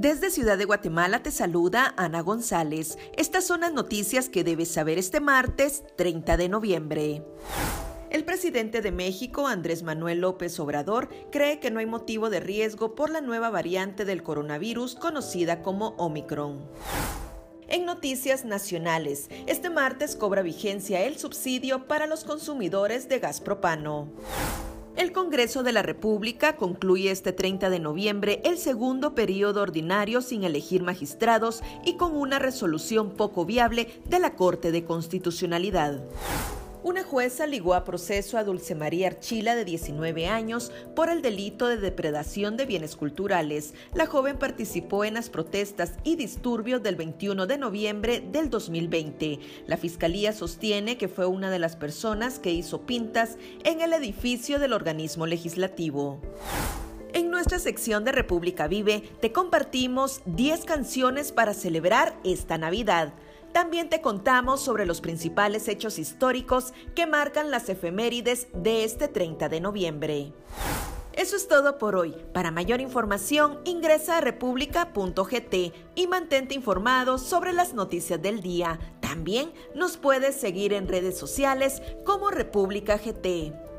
Desde Ciudad de Guatemala te saluda Ana González. Estas son las noticias que debes saber este martes 30 de noviembre. El presidente de México, Andrés Manuel López Obrador, cree que no hay motivo de riesgo por la nueva variante del coronavirus conocida como Omicron. En noticias nacionales, este martes cobra vigencia el subsidio para los consumidores de gas propano. El Congreso de la República concluye este 30 de noviembre el segundo periodo ordinario sin elegir magistrados y con una resolución poco viable de la Corte de Constitucionalidad. Una jueza ligó a proceso a Dulce María Archila, de 19 años, por el delito de depredación de bienes culturales. La joven participó en las protestas y disturbios del 21 de noviembre del 2020. La fiscalía sostiene que fue una de las personas que hizo pintas en el edificio del organismo legislativo. En nuestra sección de República Vive te compartimos 10 canciones para celebrar esta Navidad. También te contamos sobre los principales hechos históricos que marcan las efemérides de este 30 de noviembre. Eso es todo por hoy. Para mayor información, ingresa a república.gt y mantente informado sobre las noticias del día. También nos puedes seguir en redes sociales como República GT.